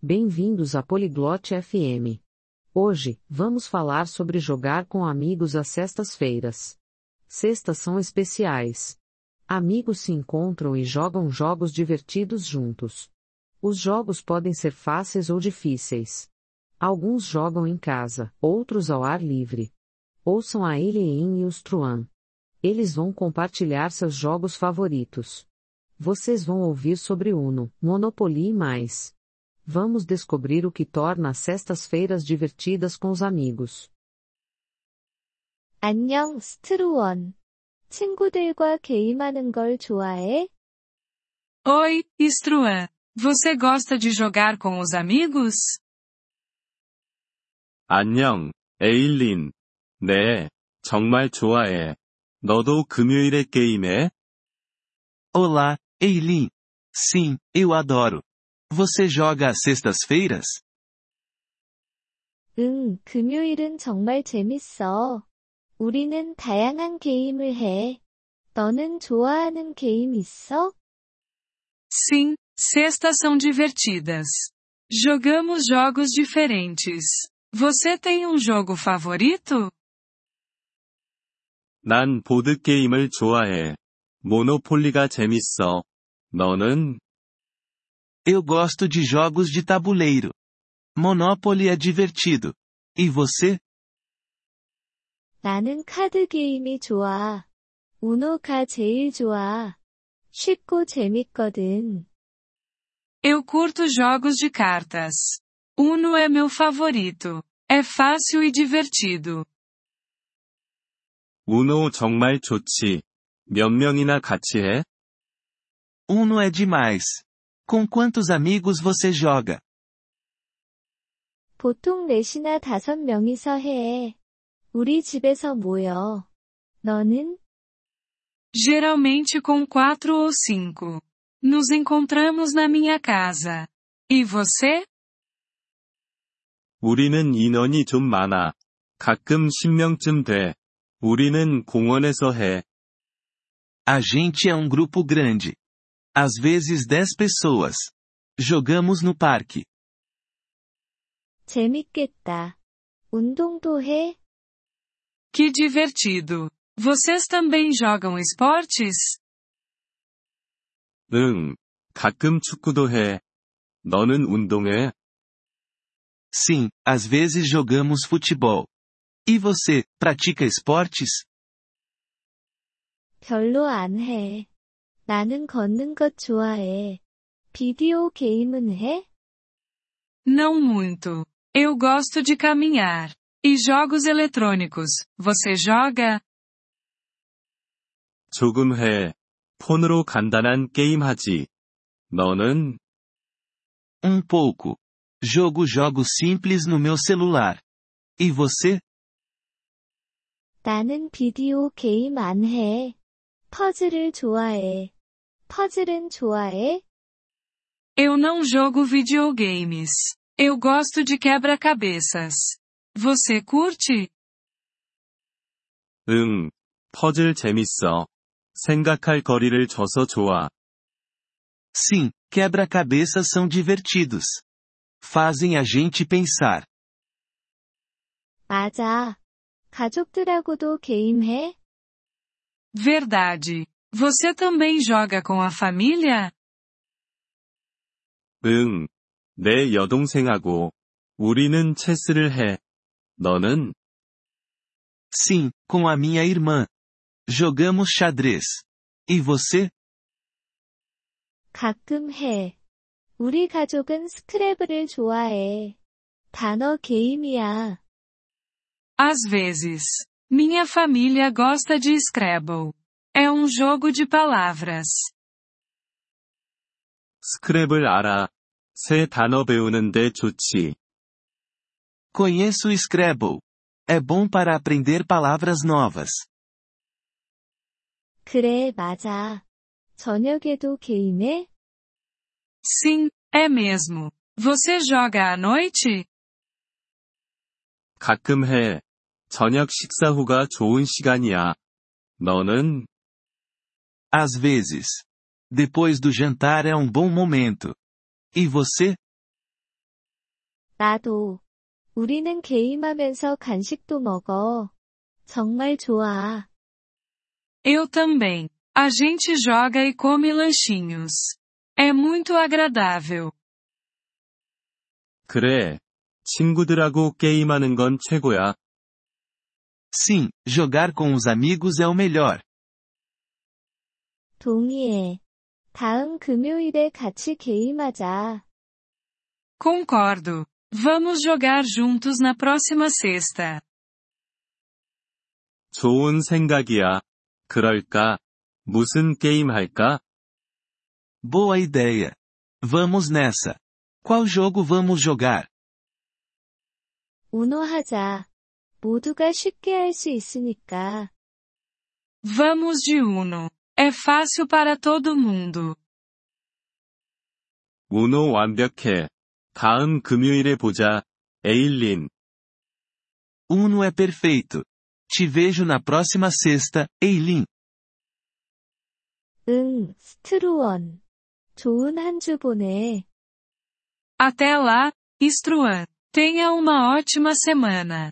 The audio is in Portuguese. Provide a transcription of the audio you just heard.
Bem-vindos à Poliglote FM. Hoje, vamos falar sobre jogar com amigos às sextas-feiras. Sextas são especiais. Amigos se encontram e jogam jogos divertidos juntos. Os jogos podem ser fáceis ou difíceis. Alguns jogam em casa, outros ao ar livre. Ouçam a Eileen e os Truan. Eles vão compartilhar seus jogos favoritos. Vocês vão ouvir sobre Uno, Monopoly e mais. Vamos descobrir o que torna as sextas-feiras divertidas com os amigos. 안녕, 스트루원. 친구들과 게임하는 걸 좋아해? Oi, Struan. Você gosta de jogar com os amigos? 안녕, 에일린. 네, 정말 좋아해. 너도 금요일에 게임해? Olá, Eileen. Sim, eu adoro. Você joga às sextas-feiras? 응, 금요일은 정말 재밌어. 우리는 다양한 게임을 해. 너는 좋아하는 게임 있어? Sim, sextas são divertidas. Jogamos jogos diferentes. Você tem um jogo favorito? 난 보드게임을 좋아해. 모노폴리가 재밌어. 너는? Eu gosto de jogos de tabuleiro. Monopoly é divertido. E você? 나는 카드 게임이 좋아. 우노가 제일 좋아. 쉽고 재밌거든. Eu curto jogos de cartas. Uno é meu favorito. É fácil e divertido. 우노 정말 좋지. 몇 명이나 같이 해? Uno é demais. Com quantos amigos você joga? 보통 넷이나 다섯 명이서 해. 우리 집에서 모여. 너는? Geralmente com quatro ou cinco. Nos encontramos na minha casa. E você? 우리는 인원이 좀 많아. 가끔 10명쯤 돼. 우리는 공원에서 해. A gente é um grupo grande. Às vezes 10 pessoas. Jogamos no parque. 재밌겠다. 운동도 해? Que divertido. Vocês também jogam esportes? 응. 가끔 축구도 해. 너는 운동해? Sim, às vezes jogamos futebol. E você, pratica esportes? 별로 안 해. 나는 걷는 것 좋아해. 비디오 게임은 해? Não muito. Eu gosto de caminhar. E jogos eletrônicos. Você joga? 조금 해. 폰으로 간단한 게임 하지. 너는? Um pouco. Jogo jogos simples no meu celular. E você? 나는 비디오 게임 안 해. 퍼즐을 좋아해. 퍼즐은 좋아해? Eu não jogo videogames. Eu gosto de quebra-cabeças. Você curte? 응. 퍼즐 재밌어. 생각할 거리를 줘서 좋아. Sim, quebra-cabeças são divertidos. Fazem a gente pensar. 맞아. 가족들하고도 게임해? Verdade. Você também joga com a família? 응. 내 여동생하고. 우리는 체스를 해. 너는? Sim, com a minha irmã. Jogamos xadrez. E você? 가끔 해. 우리 가족은 스크래블을 좋아해. 단어 게임이야. Às vezes. Minha família gosta de Scrabble. É um jogo de palavras. 스크랩을 알아. 새 단어 배우는데 좋지. Conheço o Scrabble. É bom para aprender palavras novas. 그래, 맞아. 저녁에도 게임해? Sim, é mesmo. Você joga à noite? 가끔 해. 저녁 식사 후가 좋은 시간이야. 너는? Às vezes. Depois do jantar é um bom momento. E você? 나도. 우리는 게임하면서 간식도 먹어. 정말 좋아. Eu também. A gente joga e come lanchinhos. É muito agradável. 그래. 친구들하고 게임하는 건 최고야. Sim, jogar com os amigos é o melhor. 동의해. 다음 금요일에 같이 게임하자. Concordo. Vamos jogar juntos na próxima sexta. 좋은 생각이야. 그럴까? 무슨 게임 할까? Boa ideia. Vamos nessa. Qual jogo vamos jogar? 우노 하자. 모두가 쉽게 할 수 있으니까. Vamos de Uno. É fácil para todo mundo. 우노 완벽해. 다음 금요일에 보자. 에일린. Uno é perfeito. Te vejo na próxima sexta, Eileen. 응, 스트루원. 좋은 한 주 보내. Até lá, Struan. Tenha uma ótima semana.